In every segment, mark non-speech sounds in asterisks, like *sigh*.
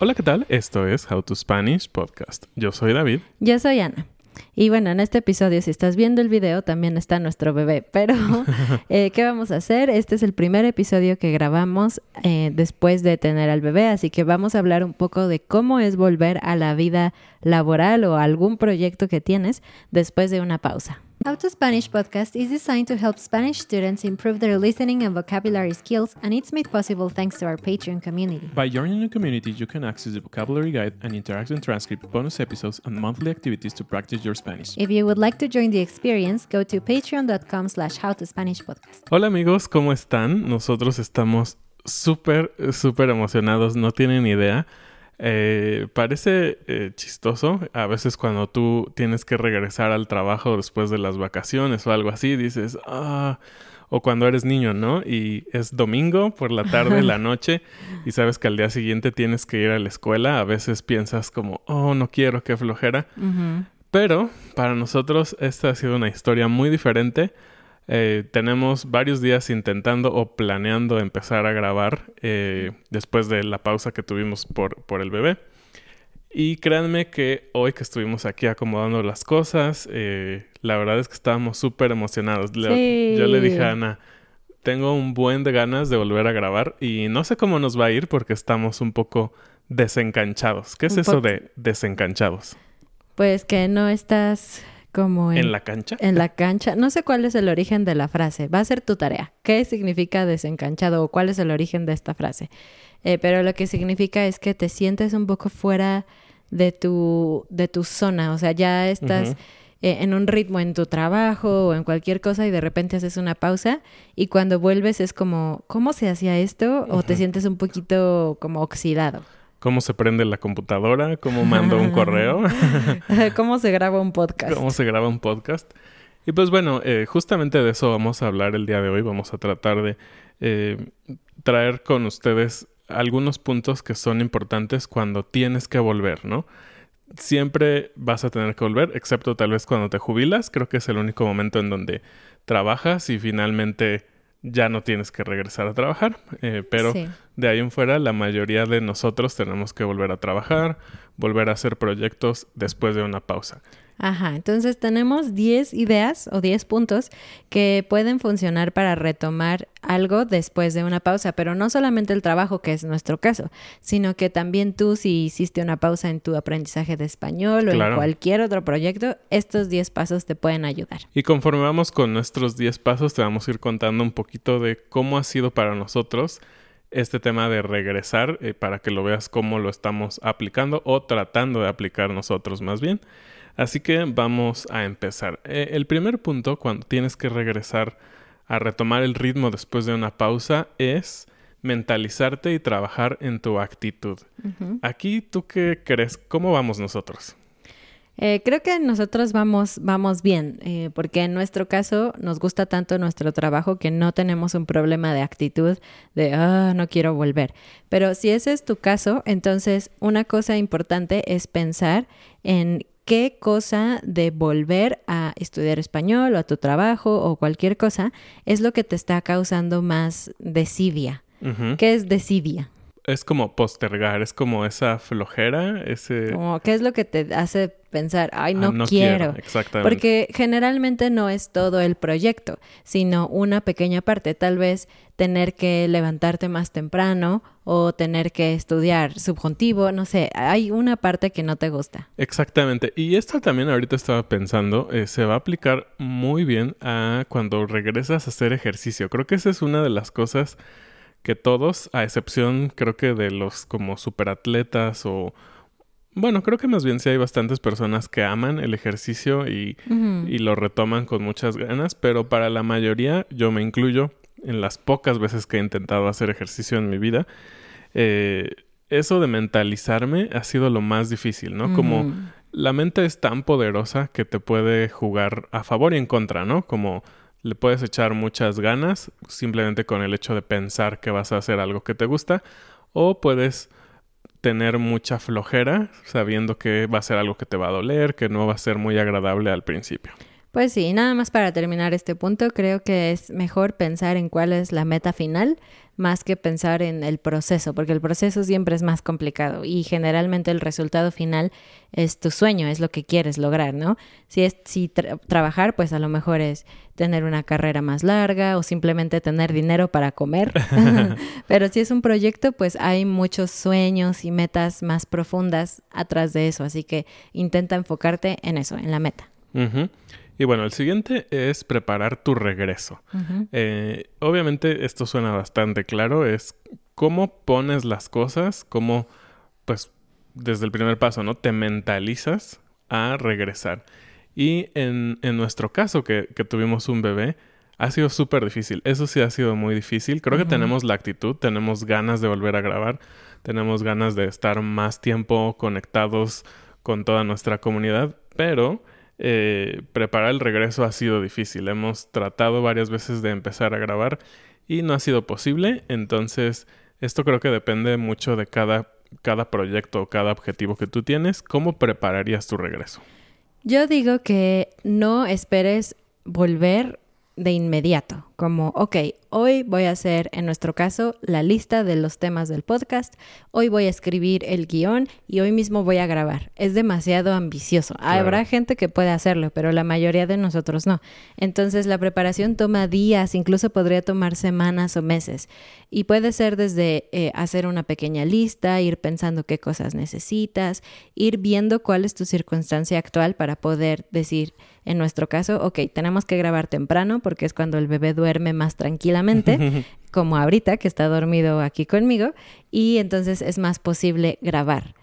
Hola, ¿qué tal? Esto es How to Spanish Podcast. Yo soy David. Yo soy Ana. Y bueno, en este episodio, si estás viendo el video, también está nuestro bebé. Pero, *laughs* eh, ¿qué vamos a hacer? Este es el primer episodio que grabamos eh, después de tener al bebé, así que vamos a hablar un poco de cómo es volver a la vida laboral o algún proyecto que tienes después de una pausa. How to Spanish podcast is designed to help Spanish students improve their listening and vocabulary skills, and it's made possible thanks to our Patreon community. By joining the community, you can access the vocabulary guide and interactive transcript, bonus episodes, and monthly activities to practice your Spanish. If you would like to join the experience, go to patreon.com slash howtospanishpodcast. Hola amigos, ¿cómo están? Nosotros estamos súper, súper emocionados, no tienen idea. Eh, parece eh, chistoso a veces cuando tú tienes que regresar al trabajo después de las vacaciones o algo así, dices, ah, o cuando eres niño, ¿no? Y es domingo por la tarde, la *laughs* noche, y sabes que al día siguiente tienes que ir a la escuela, a veces piensas como, oh, no quiero, qué flojera. Pero para nosotros esta ha sido una historia muy diferente. Eh, tenemos varios días intentando o planeando empezar a grabar eh, después de la pausa que tuvimos por, por el bebé. Y créanme que hoy que estuvimos aquí acomodando las cosas, eh, la verdad es que estábamos súper emocionados. Yo le dije a Ana, tengo un buen de ganas de volver a grabar y no sé cómo nos va a ir porque estamos un poco desencanchados. ¿Qué es eso de desencanchados? Pues que no estás como en, la cancha. En la cancha. No sé cuál es el origen de la frase. Va a ser tu tarea. ¿Qué significa desencanchado o cuál es el origen de esta frase? Eh, pero lo que significa es que te sientes un poco fuera de tu, de tu zona. O sea, ya estás eh, en un ritmo en tu trabajo o en cualquier cosa y de repente haces una pausa y cuando vuelves es como, ¿cómo se hacía esto? O te sientes un poquito como oxidado cómo se prende la computadora, cómo mando un correo, *laughs* cómo se graba un podcast. Cómo se graba un podcast. Y pues bueno, eh, justamente de eso vamos a hablar el día de hoy. Vamos a tratar de eh, traer con ustedes algunos puntos que son importantes cuando tienes que volver, ¿no? Siempre vas a tener que volver, excepto tal vez cuando te jubilas. Creo que es el único momento en donde trabajas y finalmente ya no tienes que regresar a trabajar, eh, pero de ahí en fuera la mayoría de nosotros tenemos que volver a trabajar, volver a hacer proyectos después de una pausa. Ajá, entonces tenemos 10 ideas o 10 puntos que pueden funcionar para retomar algo después de una pausa, pero no solamente el trabajo, que es nuestro caso, sino que también tú si hiciste una pausa en tu aprendizaje de español o en cualquier otro proyecto, estos 10 pasos te pueden ayudar. Y conforme vamos con nuestros 10 pasos, te vamos a ir contando un poquito de cómo ha sido para nosotros este tema de regresar eh, para que lo veas cómo lo estamos aplicando o tratando de aplicar nosotros más bien. Así que vamos a empezar. Eh, el primer punto cuando tienes que regresar a retomar el ritmo después de una pausa es mentalizarte y trabajar en tu actitud. Aquí, ¿tú qué crees? ¿Cómo vamos nosotros? Eh, creo que nosotros vamos, vamos bien, eh, porque en nuestro caso nos gusta tanto nuestro trabajo que no tenemos un problema de actitud de, ah, no quiero volver. Pero si ese es tu caso, entonces una cosa importante es pensar en qué cosa de volver a estudiar español o a tu trabajo o cualquier cosa es lo que te está causando más desidia. ¿Qué es desidia? Es como postergar, es como esa flojera, ese... Como, ¿qué es lo que te hace pensar, ay, no, ah, quiero. Exactamente. Porque generalmente no es todo el proyecto, sino una pequeña parte. Tal vez tener que levantarte más temprano o tener que estudiar subjuntivo, no sé, hay una parte que no te gusta. Exactamente. Y esto también ahorita estaba pensando, eh, se va a aplicar muy bien a cuando regresas a hacer ejercicio. Creo que esa es una de las cosas que todos, a excepción creo que de los como superatletas o bueno, creo que más bien sí hay bastantes personas que aman el ejercicio y, lo retoman con muchas ganas, pero para la mayoría, yo me incluyo, en las pocas veces que he intentado hacer ejercicio en mi vida, eh, eso de mentalizarme ha sido lo más difícil, ¿no? Como la mente es tan poderosa que te puede jugar a favor y en contra, ¿no? Como le puedes echar muchas ganas simplemente con el hecho de pensar que vas a hacer algo que te gusta o puedes tener mucha flojera, sabiendo que va a ser algo que te va a doler, que no va a ser muy agradable al principio. Pues sí, nada más para terminar este punto, creo que es mejor pensar en cuál es la meta final más que pensar en el proceso, porque el proceso siempre es más complicado y generalmente el resultado final es tu sueño, es lo que quieres lograr, ¿no? Si es si trabajar, pues a lo mejor es tener una carrera más larga o simplemente tener dinero para comer. *laughs* *laughs* Pero si es un proyecto, pues hay muchos sueños y metas más profundas atrás de eso, así que intenta enfocarte en eso, en la meta. Y bueno, el siguiente es preparar tu regreso. Eh, obviamente esto suena bastante claro, es cómo pones las cosas, cómo, pues, desde el primer paso, ¿no? Te mentalizas a regresar. Y en, en nuestro caso, que, que, tuvimos un bebé, ha sido súper difícil. Eso sí ha sido muy difícil. Creo que tenemos la actitud, tenemos ganas de volver a grabar, tenemos ganas de estar más tiempo conectados con toda nuestra comunidad, pero eh, preparar el regreso ha sido difícil. Hemos tratado varias veces de empezar a grabar y no ha sido posible. Entonces, esto creo que depende mucho de cada, cada proyecto o cada objetivo que tú tienes. ¿Cómo prepararías tu regreso? Yo digo que no esperes volver de inmediato, como, ok, hoy voy a hacer, en nuestro caso, la lista de los temas del podcast, hoy voy a escribir el guion y hoy mismo voy a grabar. Es demasiado ambicioso. Habrá gente que puede hacerlo, pero la mayoría de nosotros no. Entonces la preparación toma días, incluso podría tomar semanas o meses. Y puede ser desde eh, hacer una pequeña lista, ir pensando qué cosas necesitas, ir viendo cuál es tu circunstancia actual para poder decir, en nuestro caso, ok, tenemos que grabar temprano porque es cuando el bebé duerme más tranquilamente, *laughs* como ahorita que está dormido aquí conmigo, y entonces es más posible grabar.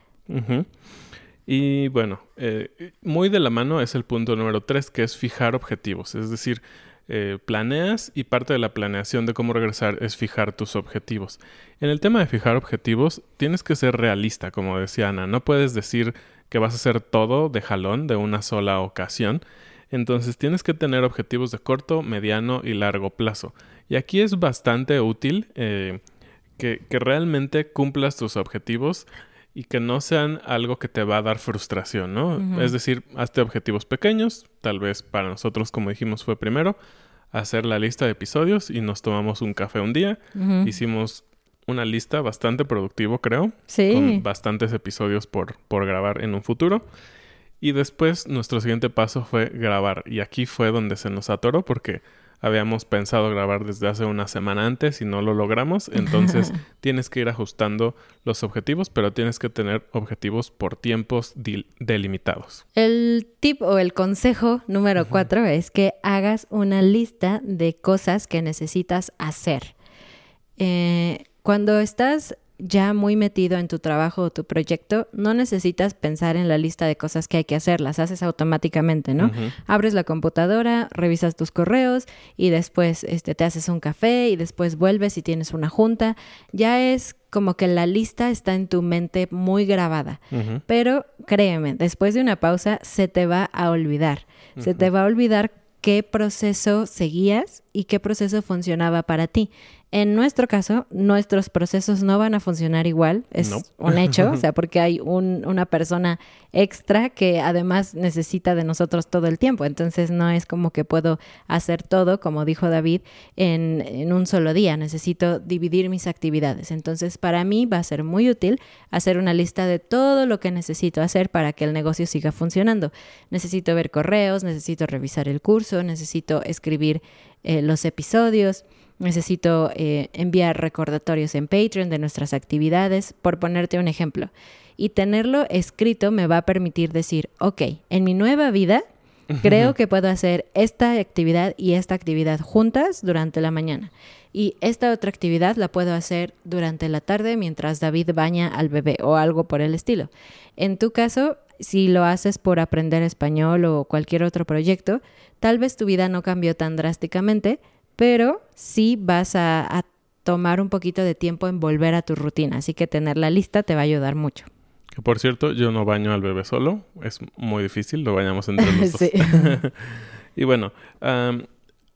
Y bueno, eh, muy de la mano es el punto número tres, que es fijar objetivos. Es decir, eh, planeas y parte de la planeación de cómo regresar es fijar tus objetivos. En el tema de fijar objetivos, tienes que ser realista, como decía Ana. No puedes decir que vas a hacer todo de jalón, de una sola ocasión. Entonces tienes que tener objetivos de corto, mediano y largo plazo. Y aquí es bastante útil eh, que, realmente cumplas tus objetivos y que no sean algo que te va a dar frustración, ¿no? Es decir, hazte objetivos pequeños, tal vez para nosotros, como dijimos, fue primero hacer la lista de episodios y nos tomamos un café un día. Hicimos una lista bastante productivo, creo. Sí. Con bastantes episodios por, por grabar en un futuro. Y después nuestro siguiente paso fue grabar. Y aquí fue donde se nos atoró porque habíamos pensado grabar desde hace una semana antes y no lo logramos. *laughs* Entonces tienes que ir ajustando los objetivos, pero tienes que tener objetivos por tiempos delimitados. El tip o el consejo número cuatro es que hagas una lista de cosas que necesitas hacer. Eh, cuando estás ya muy metido en tu trabajo o tu proyecto, no necesitas pensar en la lista de cosas que hay que hacer, las haces automáticamente, ¿no? Abres la computadora, revisas tus correos y después este, te haces un café y después vuelves y tienes una junta. Ya es como que la lista está en tu mente muy grabada. Pero créeme, después de una pausa se te va a olvidar. Se te va a olvidar qué proceso seguías y qué proceso funcionaba para ti. En nuestro caso, nuestros procesos no van a funcionar igual, es un hecho, o sea, *laughs* porque hay una persona extra que además necesita de nosotros todo el tiempo, entonces no es como que puedo hacer todo, como dijo David, en, en un solo día, necesito dividir mis actividades. Entonces, para mí va a ser muy útil hacer una lista de todo lo que necesito hacer para que el negocio siga funcionando. Necesito ver correos, necesito revisar el curso, necesito escribir eh, los episodios necesito eh, enviar recordatorios en Patreon de nuestras actividades, por ponerte un ejemplo. Y tenerlo escrito me va a permitir decir, ok, en mi nueva vida creo que puedo hacer esta actividad y esta actividad juntas durante la mañana. Y esta otra actividad la puedo hacer durante la tarde mientras David baña al bebé o algo por el estilo. En tu caso, si lo haces por aprender español o cualquier otro proyecto, tal vez tu vida no cambió tan drásticamente, pero sí vas a, tomar un poquito de tiempo en volver a tu rutina, así que tener la lista te va a ayudar mucho. Que por cierto, yo no baño al bebé solo, es muy difícil, lo bañamos entre los *laughs* dos. *laughs* y bueno,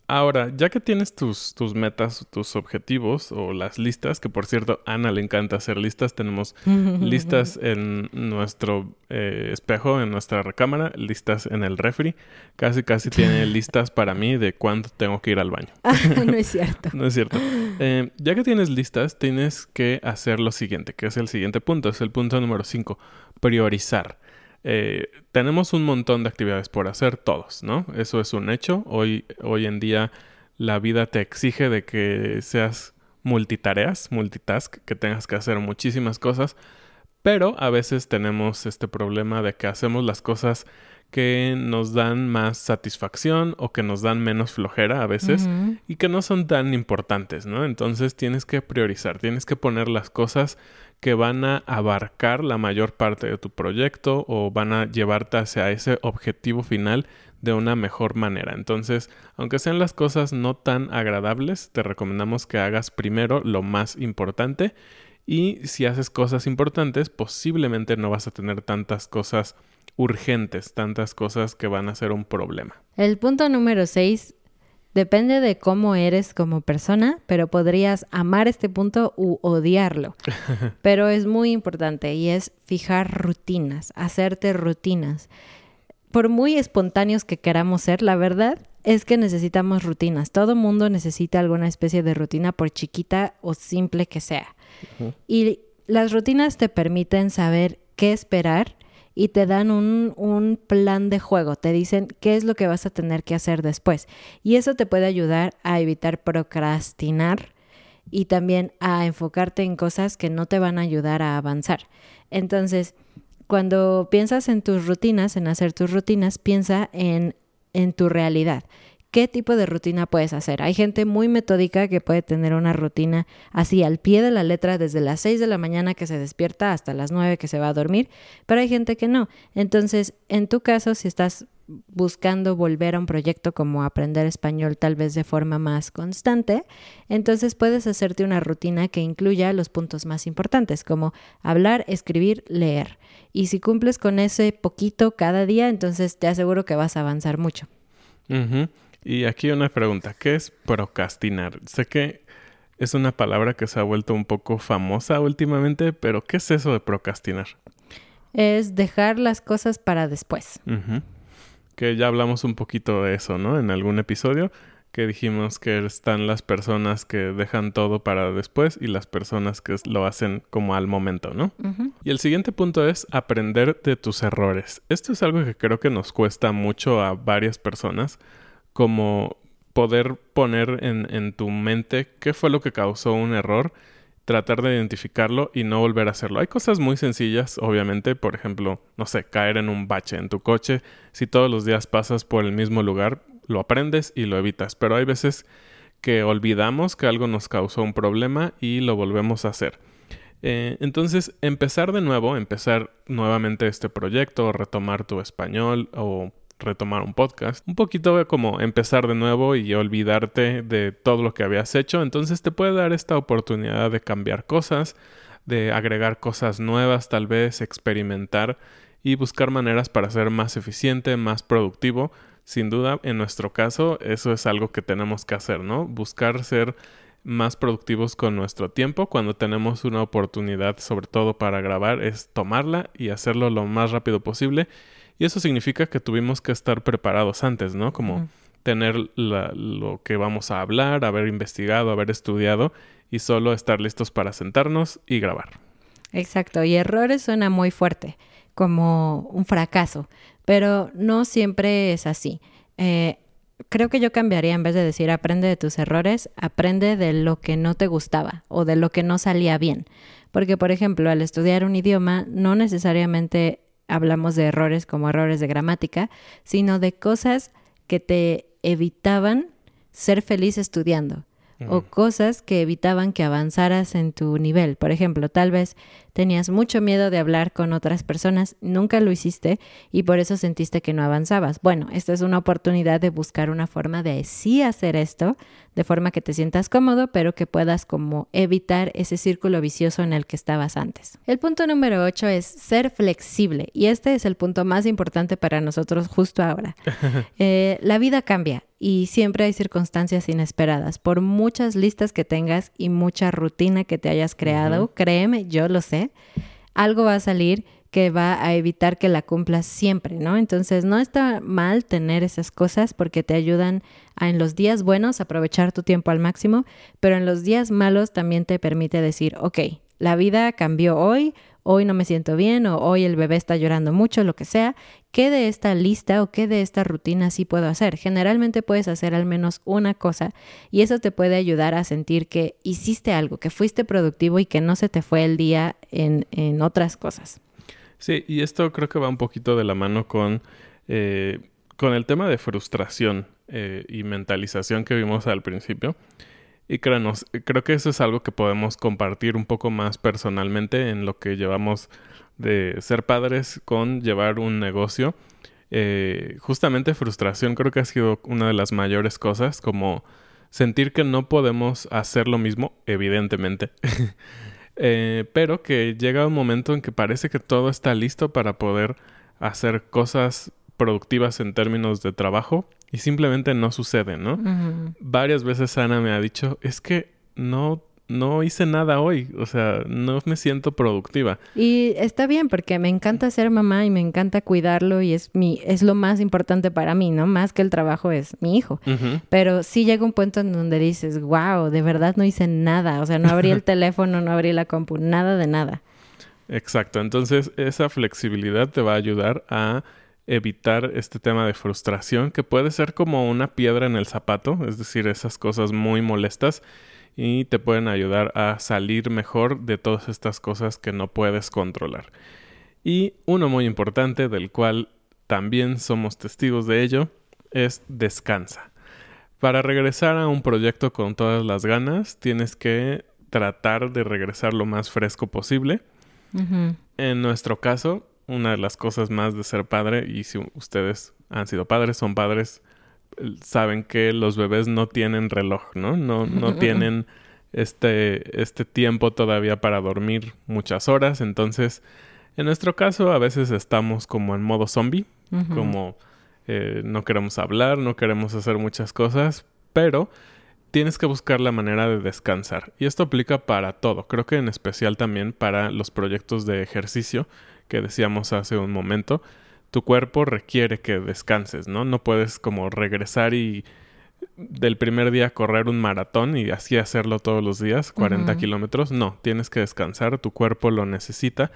Ahora, ya que tienes tus, tus metas, tus objetivos o las listas, que por cierto, a Ana le encanta hacer listas, tenemos *laughs* listas en nuestro eh, espejo, en nuestra recámara, listas en el refri, casi casi *laughs* tiene listas para mí de cuándo tengo que ir al baño. *laughs* no es cierto. no es cierto. Eh, ya que tienes listas, tienes que hacer lo siguiente, que es el siguiente punto, es el punto número 5, priorizar. Eh, tenemos un montón de actividades por hacer todos, ¿no? Eso es un hecho. Hoy, hoy en día la vida te exige de que seas multitareas, multitask, que tengas que hacer muchísimas cosas, pero a veces tenemos este problema de que hacemos las cosas que nos dan más satisfacción o que nos dan menos flojera a veces y que no son tan importantes, ¿no? Entonces tienes que priorizar, tienes que poner las cosas que van a abarcar la mayor parte de tu proyecto o van a llevarte hacia ese objetivo final de una mejor manera. Entonces, aunque sean las cosas no tan agradables, te recomendamos que hagas primero lo más importante y si haces cosas importantes, posiblemente no vas a tener tantas cosas urgentes, tantas cosas que van a ser un problema. El punto número 6 Depende de cómo eres como persona, pero podrías amar este punto u odiarlo. *laughs* Pero es muy importante y es fijar rutinas, hacerte rutinas. Por muy espontáneos que queramos ser, la verdad es que necesitamos rutinas. Todo mundo necesita alguna especie de rutina, por chiquita o simple que sea. Y las rutinas te permiten saber qué esperar y te dan un, plan de juego, te dicen qué es lo que vas a tener que hacer después. Y eso te puede ayudar a evitar procrastinar y también a enfocarte en cosas que no te van a ayudar a avanzar. Entonces, cuando piensas en tus rutinas, en hacer tus rutinas, piensa en, en tu realidad qué tipo de rutina puedes hacer. Hay gente muy metódica que puede tener una rutina así al pie de la letra desde las 6 de la mañana que se despierta hasta las 9 que se va a dormir, pero hay gente que no. Entonces, en tu caso, si estás buscando volver a un proyecto como aprender español tal vez de forma más constante, entonces puedes hacerte una rutina que incluya los puntos más importantes como hablar, escribir, leer. Y si cumples con ese poquito cada día, entonces te aseguro que vas a avanzar mucho. Y aquí una pregunta, ¿qué es procrastinar? Sé que es una palabra que se ha vuelto un poco famosa últimamente, pero ¿qué es eso de procrastinar? Es dejar las cosas para después. Que ya hablamos un poquito de eso, ¿no? En algún episodio que dijimos que están las personas que dejan todo para después y las personas que lo hacen como al momento, ¿no? Y el siguiente punto es aprender de tus errores. Esto es algo que creo que nos cuesta mucho a varias personas como poder poner en, tu mente qué fue lo que causó un error, tratar de identificarlo y no volver a hacerlo. Hay cosas muy sencillas, obviamente, por ejemplo, no sé, caer en un bache en tu coche. Si todos los días pasas por el mismo lugar, lo aprendes y lo evitas. Pero hay veces que olvidamos que algo nos causó un problema y lo volvemos a hacer. Eh, entonces, empezar de nuevo, empezar nuevamente este proyecto, retomar tu español o retomar un podcast. Un poquito como empezar de nuevo y olvidarte de todo lo que habías hecho. Entonces te puede dar esta oportunidad de cambiar cosas, de agregar cosas nuevas, tal vez experimentar y buscar maneras para ser más eficiente, más productivo. Sin duda, en nuestro caso, eso es algo que tenemos que hacer, ¿no? Buscar ser más productivos con nuestro tiempo cuando tenemos una oportunidad, sobre todo para grabar, es tomarla y hacerlo lo más rápido posible y eso significa que tuvimos que estar preparados antes, ¿no? Como tener lo que vamos a hablar, haber investigado, haber estudiado y solo estar listos para sentarnos y grabar. Exacto, y errores suena muy fuerte, como un fracaso, pero no siempre es así. Eh, creo que yo cambiaría en vez de decir aprende de tus errores, aprende de lo que no te gustaba o de lo que no salía bien. Porque, por ejemplo, al estudiar un idioma, no necesariamente hablamos de errores como errores de gramática, sino de cosas que te evitaban ser feliz estudiando o cosas que evitaban que avanzaras en tu nivel. Por ejemplo, tal vez tenías mucho miedo de hablar con otras personas, nunca lo hiciste y por eso sentiste que no avanzabas. Bueno, esta es una oportunidad de buscar una forma de sí hacer esto, de forma que te sientas cómodo, pero que puedas como evitar ese círculo vicioso en el que estabas antes. El punto número 8 es ser flexible y este es el punto más importante para nosotros justo ahora. *laughs* Eh, la vida cambia y siempre hay circunstancias inesperadas. Por muchas listas que tengas y mucha rutina que te hayas creado, créeme, yo lo sé, algo va a salir que va a evitar que la cumplas siempre, ¿no? Entonces no está mal tener esas cosas porque te ayudan a en los días buenos aprovechar tu tiempo al máximo, pero en los días malos también te permite decir, ok, la vida cambió hoy, hoy no me siento bien o hoy el bebé está llorando mucho, lo que sea, ¿qué de esta lista o qué de esta rutina sí puedo hacer? Generalmente puedes hacer al menos una cosa y eso te puede ayudar a sentir que hiciste algo, que fuiste productivo y que no se te fue el día en, en otras cosas. Sí, y esto creo que va un poquito de la mano con, eh, con el tema de frustración eh, y mentalización que vimos al principio. Y créanos, creo que eso es algo que podemos compartir un poco más personalmente en lo que llevamos de ser padres con llevar un negocio. Eh, justamente frustración creo que ha sido una de las mayores cosas, como sentir que no podemos hacer lo mismo, evidentemente. *laughs* Eh, pero que llega un momento en que parece que todo está listo para poder hacer cosas productivas en términos de trabajo y simplemente no sucede, ¿no? Varias veces Ana me ha dicho, es que no no hice nada hoy, o sea, no me siento productiva. Y está bien porque me encanta ser mamá y me encanta cuidarlo y es mi es lo más importante para mí, ¿no? Más que el trabajo es mi hijo. Pero sí llega un punto en donde dices, "Wow, de verdad no hice nada", o sea, no abrí el *laughs* teléfono, no abrí la compu, nada de nada. Exacto, entonces esa flexibilidad te va a ayudar a evitar este tema de frustración que puede ser como una piedra en el zapato, es decir, esas cosas muy molestas y te pueden ayudar a salir mejor de todas estas cosas que no puedes controlar. Y uno muy importante del cual también somos testigos de ello es descansa. Para regresar a un proyecto con todas las ganas, tienes que tratar de regresar lo más fresco posible. En nuestro caso, una de las cosas más de ser padre, y si ustedes han sido padres, son padres saben que los bebés no tienen reloj, ¿no? No, no *laughs* tienen este, este tiempo todavía para dormir muchas horas. Entonces, en nuestro caso, a veces estamos como en modo zombie, como eh, no queremos hablar, no queremos hacer muchas cosas, pero tienes que buscar la manera de descansar. Y esto aplica para todo. Creo que en especial también para los proyectos de ejercicio que decíamos hace un momento tu cuerpo requiere que descanses, ¿no? No puedes como regresar y del primer día correr un maratón y así hacerlo todos los días, 40 kilómetros. No, tienes que descansar, tu cuerpo lo necesita.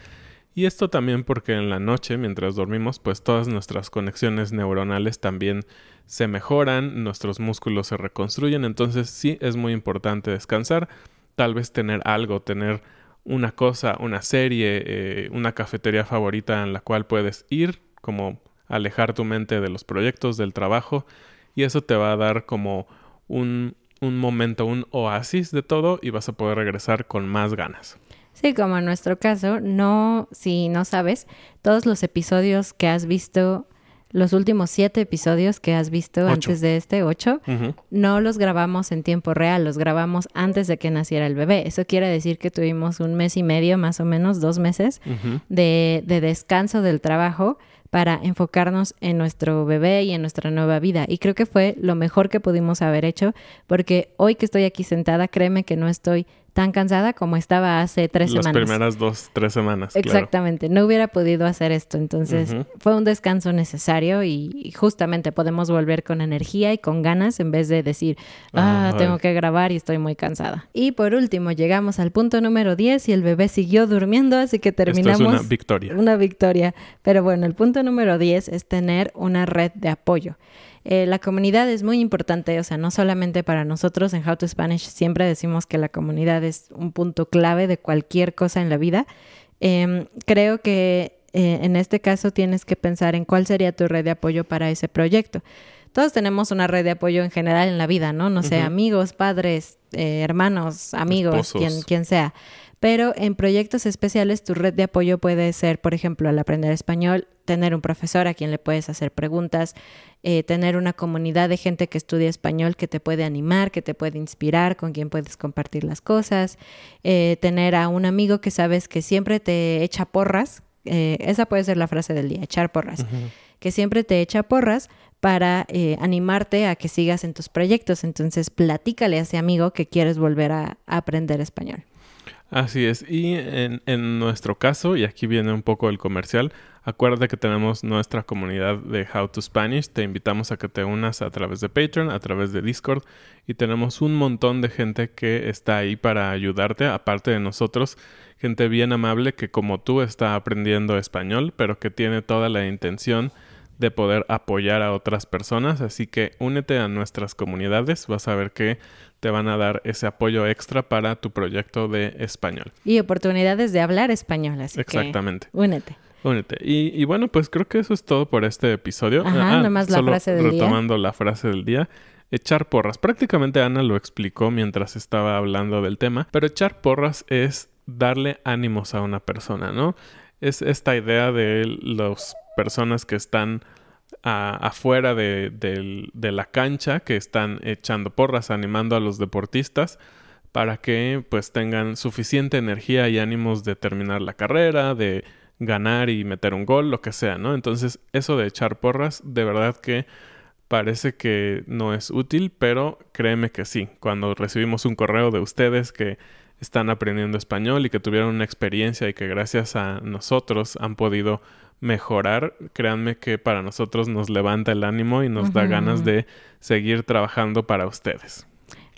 Y esto también porque en la noche, mientras dormimos, pues todas nuestras conexiones neuronales también se mejoran, nuestros músculos se reconstruyen, entonces sí es muy importante descansar, tal vez tener algo, tener una cosa, una serie, eh, una cafetería favorita en la cual puedes ir como alejar tu mente de los proyectos, del trabajo, y eso te va a dar como un, un momento, un oasis de todo y vas a poder regresar con más ganas. Sí, como en nuestro caso, no, si no sabes, todos los episodios que has visto, los últimos siete episodios que has visto antes de este, ocho, no los grabamos en tiempo real, los grabamos antes de que naciera el bebé. Eso quiere decir que tuvimos un mes y medio, más o menos, dos meses de, de descanso del trabajo para enfocarnos en nuestro bebé y en nuestra nueva vida. Y creo que fue lo mejor que pudimos haber hecho, porque hoy que estoy aquí sentada, créeme que no estoy tan cansada como estaba hace tres semanas. Las primeras dos, tres semanas. Exactamente, no hubiera podido hacer esto. Entonces fue un descanso necesario y, justamente podemos volver con energía y con ganas en vez de decir, ah, tengo que grabar y estoy muy cansada. Y por último, llegamos al punto número 10 y el bebé siguió durmiendo, así que terminamos. Esto es una victoria. Una victoria. Pero bueno, el punto número 10 es tener una red de apoyo. Eh, la comunidad es muy importante, o sea, no solamente para nosotros en How to Spanish, siempre decimos que la comunidad es un punto clave de cualquier cosa en la vida. Em, creo que eh, en este caso tienes que pensar en cuál sería tu red de apoyo para ese proyecto. Todos tenemos una red de apoyo en general en la vida, ¿no? No sé, amigos, padres, eh, hermanos, amigos, quien, quien sea. Pero en proyectos especiales tu red de apoyo puede ser, por ejemplo, al aprender español, tener un profesor a quien le puedes hacer preguntas, eh, tener una comunidad de gente que estudia español que te puede animar, que te puede inspirar, con quien puedes compartir las cosas, eh, tener a un amigo que sabes que siempre te echa porras, eh, esa puede ser la frase del día, echar porras, que siempre te echa porras para animarte a que sigas en tus proyectos. Entonces, platícale a ese amigo que quieres volver a aprender español. Así es. Y en, en, nuestro caso, y aquí viene un poco el comercial, acuérdate que tenemos nuestra comunidad de How to Spanish. Te invitamos a que te unas a través de Patreon, a través de Discord. Y tenemos un montón de gente que está ahí para ayudarte, aparte de nosotros. Gente bien amable que como tú está aprendiendo español, pero que tiene toda la intención de poder apoyar a otras personas. Así que únete a nuestras comunidades. Vas a ver que te van a dar ese apoyo extra para tu proyecto de español. Y oportunidades de hablar español, así Exactamente. que únete. Únete. Y, bueno, pues creo que eso es todo por este episodio. Ajá, ah, nomás la frase del retomando la frase del día. Echar porras. Prácticamente Ana lo explicó mientras estaba hablando del tema, pero echar porras es darle ánimos a una persona, ¿no? Es esta idea de las personas que están afuera de, la cancha que están echando porras, animando a los deportistas para que pues tengan suficiente energía y ánimos de terminar la carrera, de ganar y meter un gol, lo que sea. Entonces eso de echar porras, de verdad que parece que no es útil, pero créeme que sí. Cuando recibimos un correo de ustedes que están aprendiendo español y que tuvieron una experiencia y que gracias a nosotros han podido mejorar, créanme que para nosotros nos levanta el ánimo y nos da ganas de seguir trabajando para ustedes.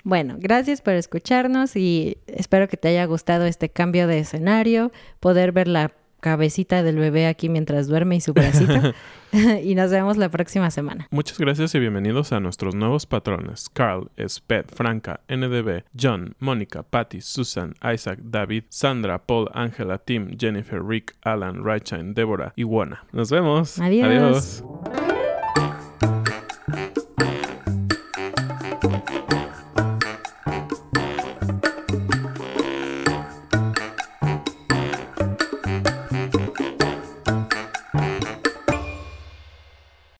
Bueno, gracias por escucharnos y espero que te haya gustado este cambio de escenario, poder ver la cabecita del bebé aquí mientras duerme y su bracito. *laughs* *laughs* y nos vemos la próxima semana. Muchas gracias y bienvenidos a nuestros nuevos patrones. Carl, Sped, Franca, NDB, John, Mónica, Patty, Susan, Isaac, David, Sandra, Paul, Angela, Tim, Jennifer, Rick, Alan, Raichain, Débora y Juana. Nos vemos. Adiós.